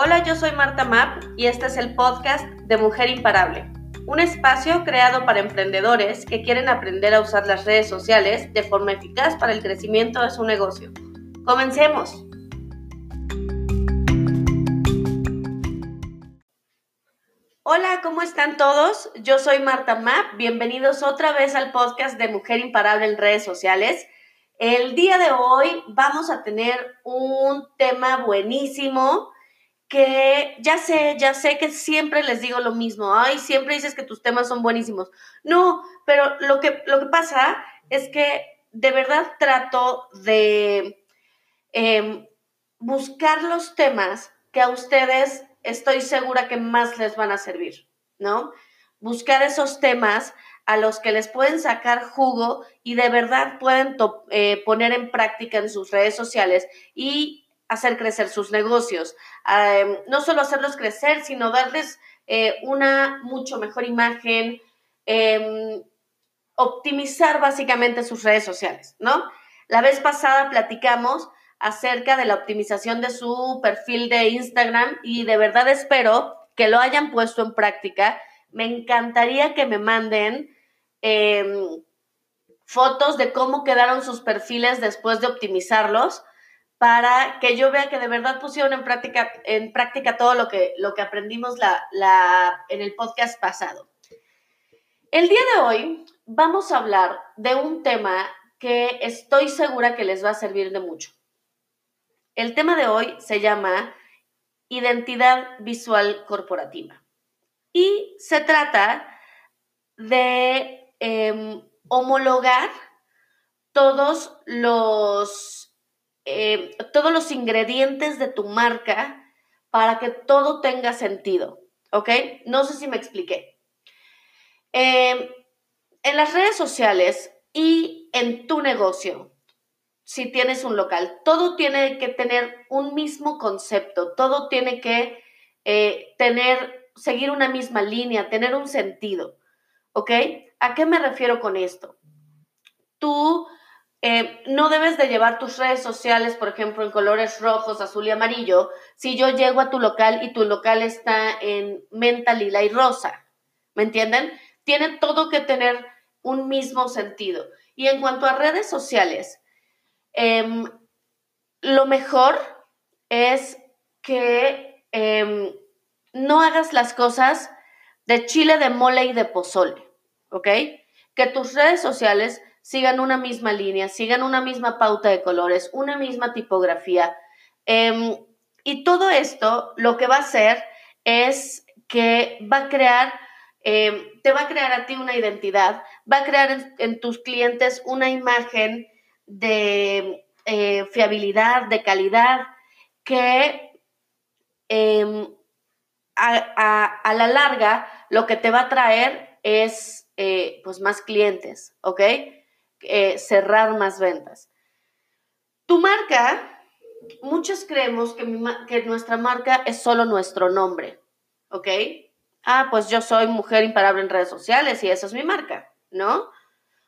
Hola, yo soy Marta Map y este es el podcast de Mujer Imparable, un espacio creado para emprendedores que quieren aprender a usar las redes sociales de forma eficaz para el crecimiento de su negocio. Comencemos. Hola, ¿cómo están todos? Yo soy Marta Map. Bienvenidos otra vez al podcast de Mujer Imparable en redes sociales. El día de hoy vamos a tener un tema buenísimo que ya sé, ya sé que siempre les digo lo mismo, ay, siempre dices que tus temas son buenísimos. No, pero lo que, lo que pasa es que de verdad trato de em, buscar los temas que a ustedes estoy segura que más les van a servir, ¿no? Buscar esos temas a los que les pueden sacar jugo y de verdad pueden eh, poner en práctica en sus redes sociales y hacer crecer sus negocios. No solo hacerlos crecer, sino darles eh, una mucho mejor imagen, em, optimizar básicamente sus redes sociales, ¿no? La vez pasada platicamos acerca de la optimización de su perfil de Instagram y de verdad espero que lo hayan puesto en práctica. Me encantaría que me manden em, fotos de cómo quedaron sus perfiles después de optimizarlos para que yo vea que de verdad pusieron en práctica, en práctica todo lo que, lo que aprendimos la, en el podcast pasado. El día de hoy vamos a hablar de un tema que estoy segura que les va a servir de mucho. El tema de hoy se llama identidad visual corporativa y se trata de em, homologar todos los eh, todos los ingredientes de tu marca para que todo tenga sentido, ¿ok? No sé si me expliqué. Em, en las redes sociales y en tu negocio, si tienes un local, todo tiene que tener un mismo concepto, todo tiene que eh, tener, seguir una misma línea, tener un sentido, ¿ok? ¿A qué me refiero con esto? Tú eh, no debes de llevar tus redes sociales, por ejemplo, en colores rojos, azul y amarillo, si yo llego a tu local y tu local está en menta, lila y rosa. ¿Me entienden? Tiene todo que tener un mismo sentido. Y en cuanto a redes sociales, em, lo mejor es que em, no hagas las cosas de chile, de mole y de pozole, ¿ok? Que tus redes sociales sigan una misma línea, sigan una misma pauta de colores, una misma tipografía. Em, y todo esto lo que va a hacer es que va a crear, em, te va a crear a ti una identidad, va a crear en, tus clientes una imagen de eh, fiabilidad, de calidad, que em, a, la larga lo que te va a traer es eh, pues más clientes, ¿ok? Eh, cerrar más ventas. Tu marca, muchos creemos que, que nuestra marca es solo nuestro nombre, ¿ok? Ah, pues yo soy mujer imparable en redes sociales y esa es mi marca, ¿no?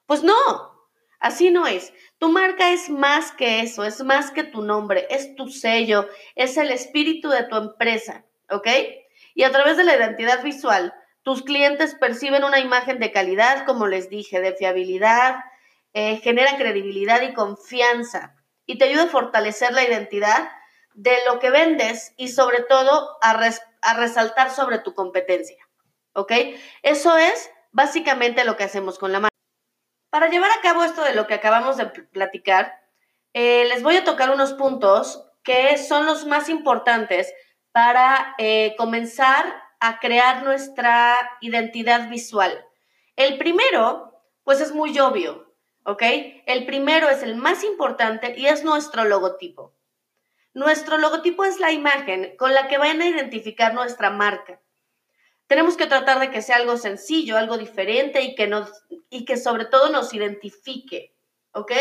Pues no, así no es. Tu marca es más que eso, es más que tu nombre, es tu sello, es el espíritu de tu empresa, ¿ok? Y a través de la identidad visual, tus clientes perciben una imagen de calidad, como les dije, de fiabilidad, eh, genera credibilidad y confianza y te ayuda a fortalecer la identidad de lo que vendes y sobre todo a, resaltar sobre tu competencia. ¿Ok? Eso es básicamente lo que hacemos con la marca. Para llevar a cabo esto de lo que acabamos de platicar, eh, les voy a tocar unos puntos que son los más importantes para eh, comenzar a crear nuestra identidad visual. El primero, pues es muy obvio, ¿ok? El primero es el más importante y es nuestro logotipo. Nuestro logotipo es la imagen con la que van a identificar nuestra marca. Tenemos que tratar de que sea algo sencillo, algo diferente y que, nos, y que sobre todo nos identifique, ¿ok?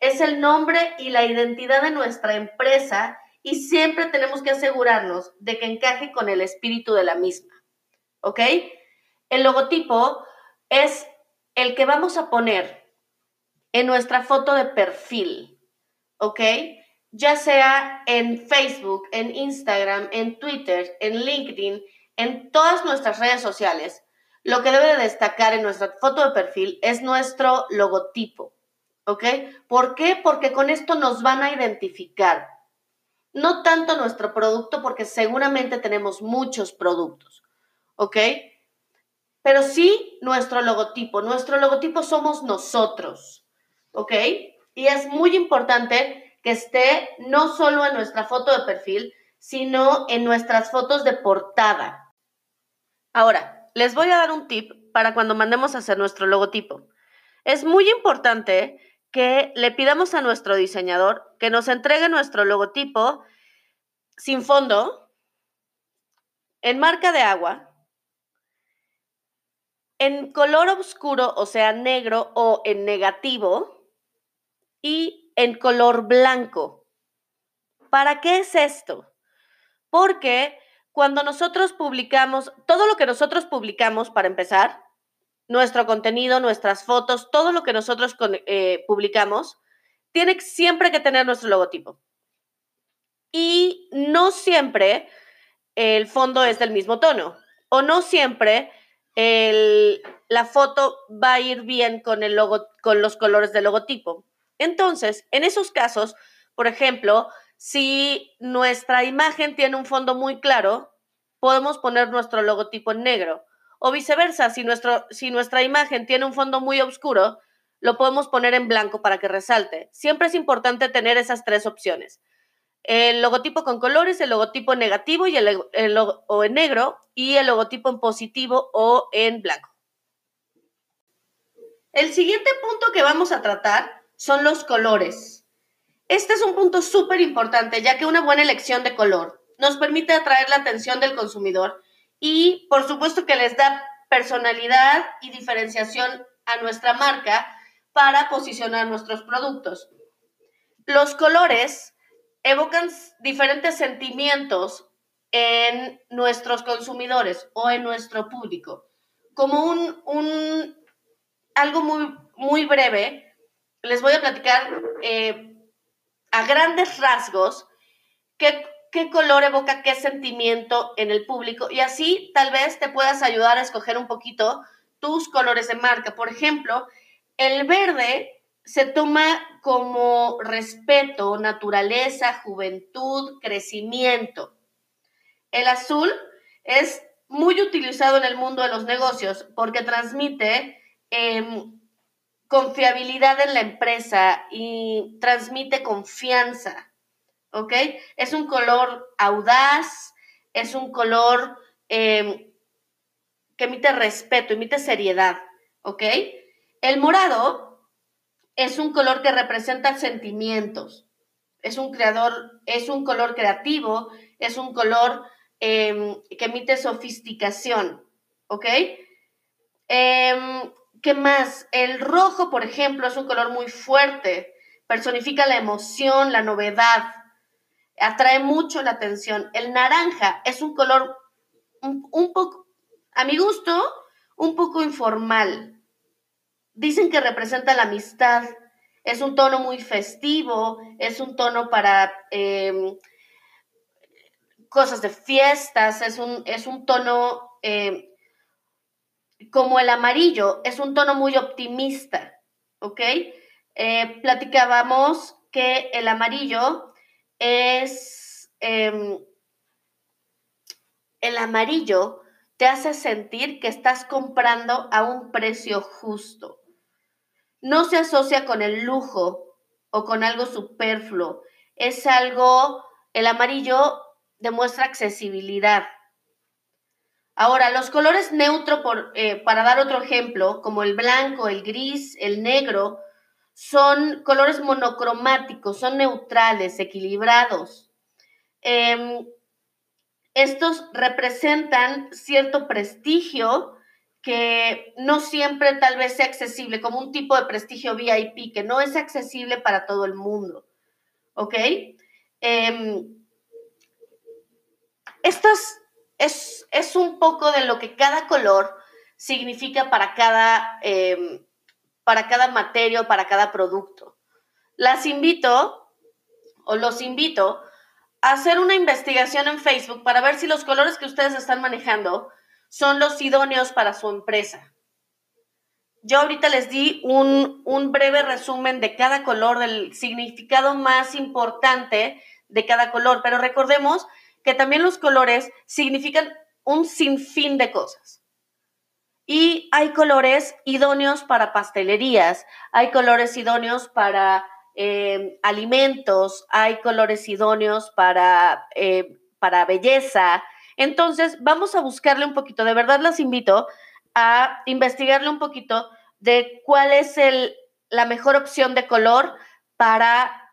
Es el nombre y la identidad de nuestra empresa y siempre tenemos que asegurarnos de que encaje con el espíritu de la misma, ¿ok? El logotipo es el que vamos a poner en nuestra foto de perfil, ¿ok? ya sea en Facebook, en Instagram, en Twitter, en LinkedIn, en todas nuestras redes sociales, lo que debe de destacar en nuestra foto de perfil es nuestro logotipo. ¿Ok? ¿Por qué? Porque con esto nos van a identificar. No tanto nuestro producto, porque seguramente tenemos muchos productos. ¿Ok? Pero sí nuestro logotipo. Nuestro logotipo somos nosotros. ¿Ok? Y es muy importante que esté no solo en nuestra foto de perfil, sino en nuestras fotos de portada. Ahora, les voy a dar un tip para cuando mandemos a hacer nuestro logotipo. Es muy importante que le pidamos a nuestro diseñador que nos entregue nuestro logotipo sin fondo, en marca de agua, en color oscuro, o sea, negro o en negativo, y en color blanco. ¿Para qué es esto? Porque cuando nosotros publicamos, todo lo que nosotros publicamos, para empezar, nuestro contenido, nuestras fotos, todo lo que nosotros eh, publicamos, tiene siempre que tener nuestro logotipo. Y no siempre el fondo es del mismo tono, o no siempre la foto va a ir bien con, el logo, con los colores del logotipo. Entonces, en esos casos, por ejemplo, si nuestra imagen tiene un fondo muy claro, podemos poner nuestro logotipo en negro. O viceversa, si, nuestro, si nuestra imagen tiene un fondo muy oscuro, lo podemos poner en blanco para que resalte. Siempre es importante tener esas tres opciones. El logotipo con colores, el logotipo negativo y el, o en negro y el logotipo en positivo o en blanco. El siguiente punto que vamos a tratar son los colores. Este es un punto súper importante ya que una buena elección de color nos permite atraer la atención del consumidor y por supuesto que les da personalidad y diferenciación a nuestra marca para posicionar nuestros productos. Los colores evocan diferentes sentimientos en nuestros consumidores o en nuestro público. Como un, algo muy, muy breve, les voy a platicar eh, a grandes rasgos qué qué color evoca qué sentimiento en el público y así tal vez te puedas ayudar a escoger un poquito tus colores de marca. Por ejemplo, el verde se toma como respeto, naturaleza, juventud, crecimiento. El azul es muy utilizado en el mundo de los negocios porque transmite em, confiabilidad en la empresa y transmite confianza. ¿ok? Es un color audaz, es un color em, que emite respeto, emite seriedad, ¿ok? El morado es un color que representa sentimientos, es un creador, es un color creativo, es un color em, que emite sofisticación, ¿ok? Em, ¿Qué más? El rojo, por ejemplo, es un color muy fuerte, personifica la emoción, la novedad, atrae mucho la atención. El naranja es un color un, poco, a mi gusto, un poco informal. Dicen que representa la amistad. Es un tono muy festivo, es un tono para em, cosas de fiestas, es un, es un tono em, como el amarillo, es un tono muy optimista, ¿ok? Eh, platicábamos que el amarillo es em, el amarillo te hace sentir que estás comprando a un precio justo. No se asocia con el lujo o con algo superfluo. Es algo, el amarillo demuestra accesibilidad. Ahora, los colores neutro, eh, para dar otro ejemplo, como el blanco, el gris, el negro, son colores monocromáticos, son neutrales, equilibrados. Em, estos representan cierto prestigio que no siempre tal vez sea accesible, como un tipo de prestigio VIP que no es accesible para todo el mundo. ¿Ok? Esto es, es, un poco de lo que cada color significa para cada, para cada materia para cada producto. Las invito o los invito a hacer una investigación en Facebook para ver si los colores que ustedes están manejando son los idóneos para su empresa. Yo ahorita les di un, un breve resumen de cada color, del significado más importante de cada color, pero recordemos que también los colores significan un sinfín de cosas. Y hay colores idóneos para pastelerías, hay colores idóneos para eh, alimentos, hay colores idóneos para, eh, para belleza. Entonces, vamos a buscarle un poquito. De verdad, las invito a investigarle un poquito de cuál es el, la mejor opción de color para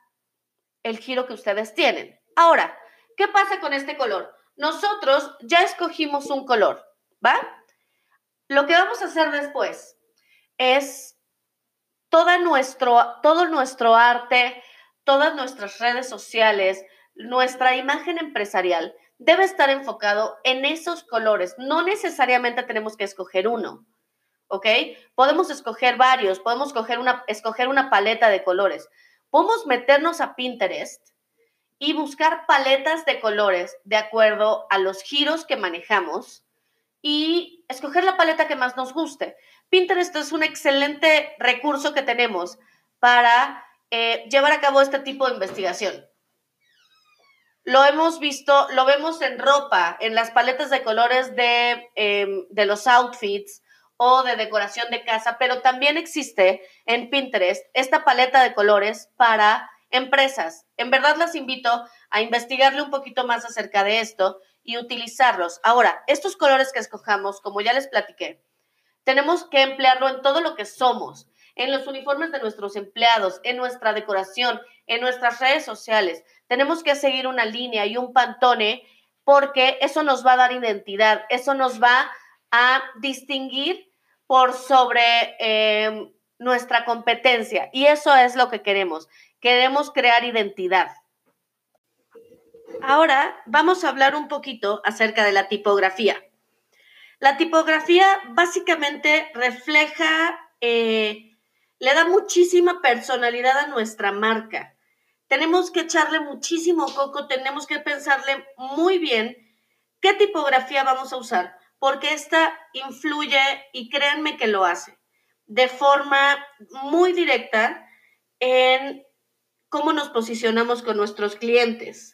el giro que ustedes tienen. Ahora, ¿qué pasa con este color? Nosotros ya escogimos un color, ¿va? Lo que vamos a hacer después es toda nuestro, todo nuestro arte, todas nuestras redes sociales, nuestra imagen empresarial debe estar enfocado en esos colores. No necesariamente tenemos que escoger uno, ¿ok? Podemos escoger varios, podemos escoger una, escoger una paleta de colores. Podemos meternos a Pinterest y buscar paletas de colores de acuerdo a los giros que manejamos y escoger la paleta que más nos guste. Pinterest es un excelente recurso que tenemos para eh, llevar a cabo este tipo de investigación. Lo hemos visto, lo vemos en ropa, en las paletas de colores de, em, de los outfits o de decoración de casa, pero también existe en Pinterest esta paleta de colores para empresas. En verdad las invito a investigarle un poquito más acerca de esto y utilizarlos. Ahora, estos colores que escojamos, como ya les platiqué, tenemos que emplearlo en todo lo que somos, en los uniformes de nuestros empleados, en nuestra decoración, en nuestras redes sociales. Tenemos que seguir una línea y un pantone porque eso nos va a dar identidad, eso nos va a distinguir por sobre eh, nuestra competencia. Y eso es lo que queremos. Queremos crear identidad. Ahora vamos a hablar un poquito acerca de la tipografía. La tipografía básicamente refleja, eh, le da muchísima personalidad a nuestra marca. Tenemos que echarle muchísimo coco, tenemos que pensarle muy bien qué tipografía vamos a usar, porque esta influye, y créanme que lo hace, de forma muy directa en cómo nos posicionamos con nuestros clientes.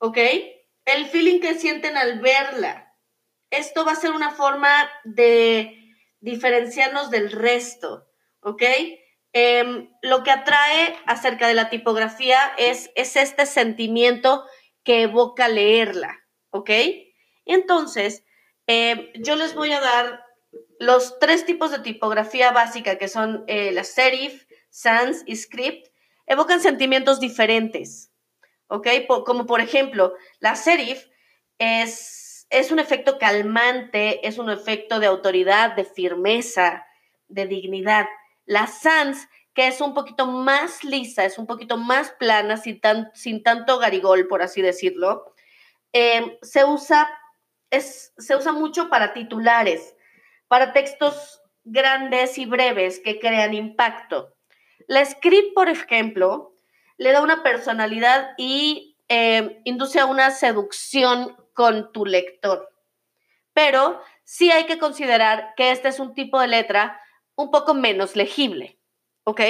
¿ok? El feeling que sienten al verla. Esto va a ser una forma de diferenciarnos del resto, ¿ok? Em, lo que atrae acerca de la tipografía es, es este sentimiento que evoca leerla, ¿ok? Entonces, em, yo les voy a dar los tres tipos de tipografía básica que son eh, la serif, sans y script. Evocan sentimientos diferentes, ¿ok? como por ejemplo, la serif es, un efecto calmante, es un efecto de autoridad, de firmeza, de dignidad. La sans, que es un poquito más lisa, es un poquito más plana, sin, tan, sin tanto garigol, por así decirlo, es, se usa mucho para titulares, para textos grandes y breves que crean impacto. La script, por ejemplo, le da una personalidad y eh, induce a una seducción con tu lector. Pero sí hay que considerar que este es un tipo de letra un poco menos legible, ¿ok?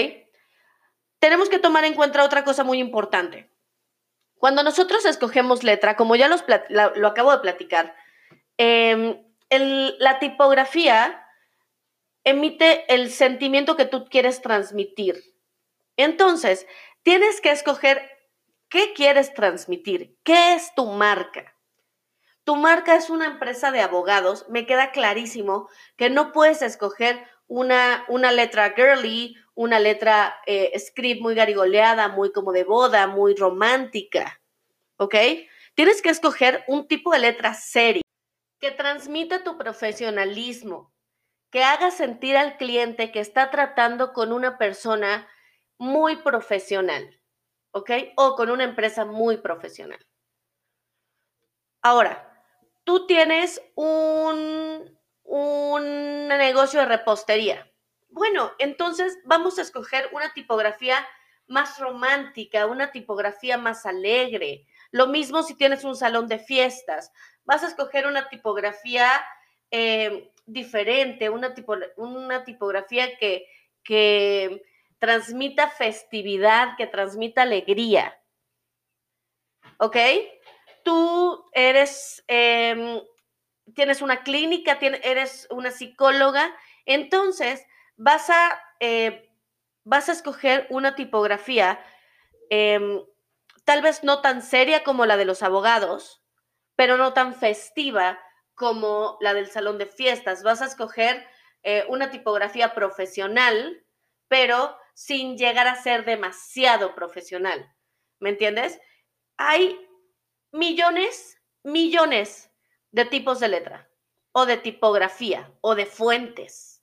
Tenemos que tomar en cuenta otra cosa muy importante. Cuando nosotros escogemos letra, como ya lo acabo de platicar, la tipografía emite el sentimiento que tú quieres transmitir. Entonces, Tienes que escoger qué quieres transmitir, qué es tu marca. Tu marca es una empresa de abogados, me queda clarísimo que no puedes escoger una, una letra girly, una letra eh, script muy garigoleada, muy como de boda, muy romántica, ¿ok? Tienes que escoger un tipo de letra seria que transmita tu profesionalismo, que haga sentir al cliente que está tratando con una persona muy profesional, ¿ok? O con una empresa muy profesional. Ahora, tú tienes un, un negocio de repostería. Bueno, entonces vamos a escoger una tipografía más romántica, una tipografía más alegre. Lo mismo si tienes un salón de fiestas. Vas a escoger una tipografía eh, diferente, una, una tipografía que, que transmita festividad, que transmita alegría. ¿Ok? Tú eres, em, tienes una clínica, eres una psicóloga, entonces vas a, eh, vas a escoger una tipografía em, tal vez no tan seria como la de los abogados, pero no tan festiva como la del salón de fiestas. Vas a escoger eh, una tipografía profesional, pero sin llegar a ser demasiado profesional. ¿Me entiendes? Hay millones, millones de tipos de letra o de tipografía o de fuentes.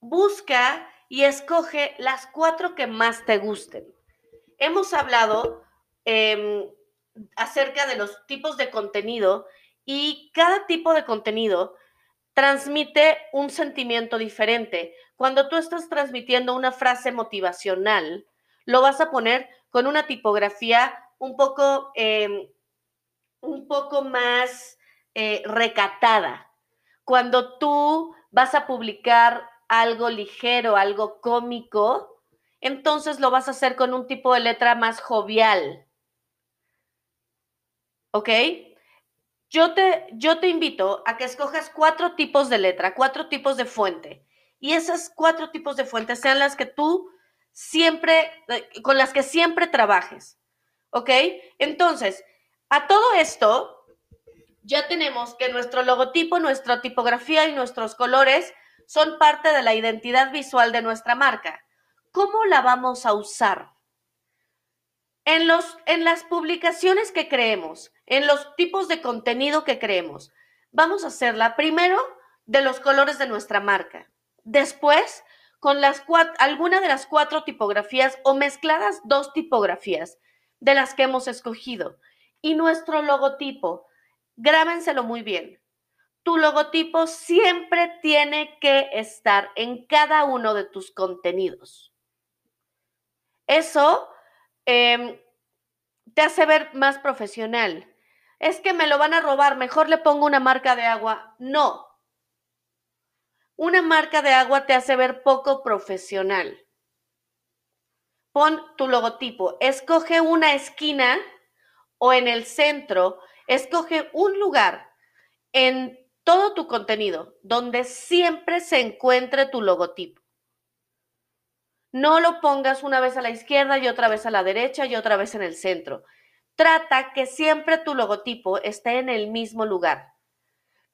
Busca y escoge las cuatro que más te gusten. Hemos hablado em, acerca de los tipos de contenido y cada tipo de contenido transmite un sentimiento diferente. Cuando tú estás transmitiendo una frase motivacional, lo vas a poner con una tipografía un poco, em, un poco más eh, recatada. Cuando tú vas a publicar algo ligero, algo cómico, entonces lo vas a hacer con un tipo de letra más jovial. ¿Ok? Yo te, yo te invito a que escojas cuatro tipos de letra, cuatro tipos de fuente. Y esas cuatro tipos de fuentes sean las que tú siempre, eh, con las que siempre trabajes. ¿Ok? Entonces, a todo esto, ya tenemos que nuestro logotipo, nuestra tipografía y nuestros colores son parte de la identidad visual de nuestra marca. ¿Cómo la vamos a usar? En, los, en las publicaciones que creemos, en los tipos de contenido que creemos. Vamos a hacerla primero de los colores de nuestra marca. Después, con las alguna de las cuatro tipografías o mezcladas dos tipografías de las que hemos escogido. Y nuestro logotipo, grábenselo muy bien. Tu logotipo siempre tiene que estar en cada uno de tus contenidos. Eso em, te hace ver más profesional es que me lo van a robar, mejor le pongo una marca de agua. No. Una marca de agua te hace ver poco profesional. Pon tu logotipo, escoge una esquina o en el centro, escoge un lugar en todo tu contenido donde siempre se encuentre tu logotipo. No lo pongas una vez a la izquierda y otra vez a la derecha y otra vez en el centro. Trata que siempre tu logotipo esté en el mismo lugar.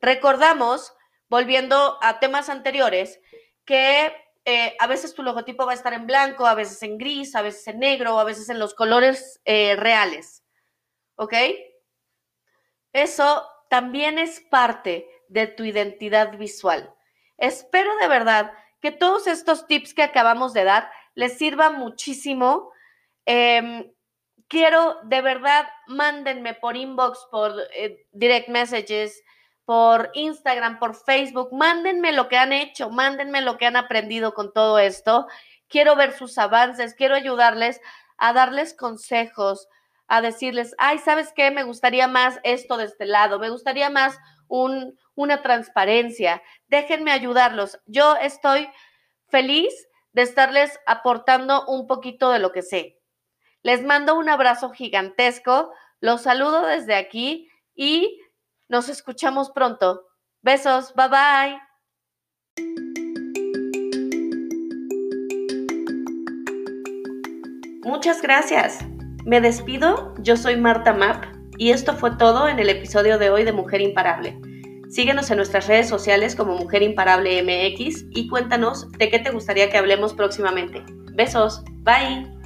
Recordamos, volviendo a temas anteriores, que eh, a veces tu logotipo va a estar en blanco, a veces en gris, a veces en negro, a veces en los colores eh, reales. ¿Ok? Eso también es parte de tu identidad visual. Espero de verdad que todos estos tips que acabamos de dar les sirvan muchísimo. Em, quiero de verdad, mándenme por inbox, por eh, direct messages, por Instagram, por Facebook, mándenme lo que han hecho, mándenme lo que han aprendido con todo esto. Quiero ver sus avances, quiero ayudarles a darles consejos, a decirles, ay, ¿sabes qué? Me gustaría más esto de este lado, me gustaría más un, una transparencia. Déjenme ayudarlos. Yo estoy feliz de estarles aportando un poquito de lo que sé. Les mando un abrazo gigantesco, los saludo desde aquí y nos escuchamos pronto. Besos, bye bye. Muchas gracias. Me despido, yo soy Marta Map y esto fue todo en el episodio de hoy de Mujer Imparable. Síguenos en nuestras redes sociales como Mujer Imparable MX y cuéntanos de qué te gustaría que hablemos próximamente. Besos, bye.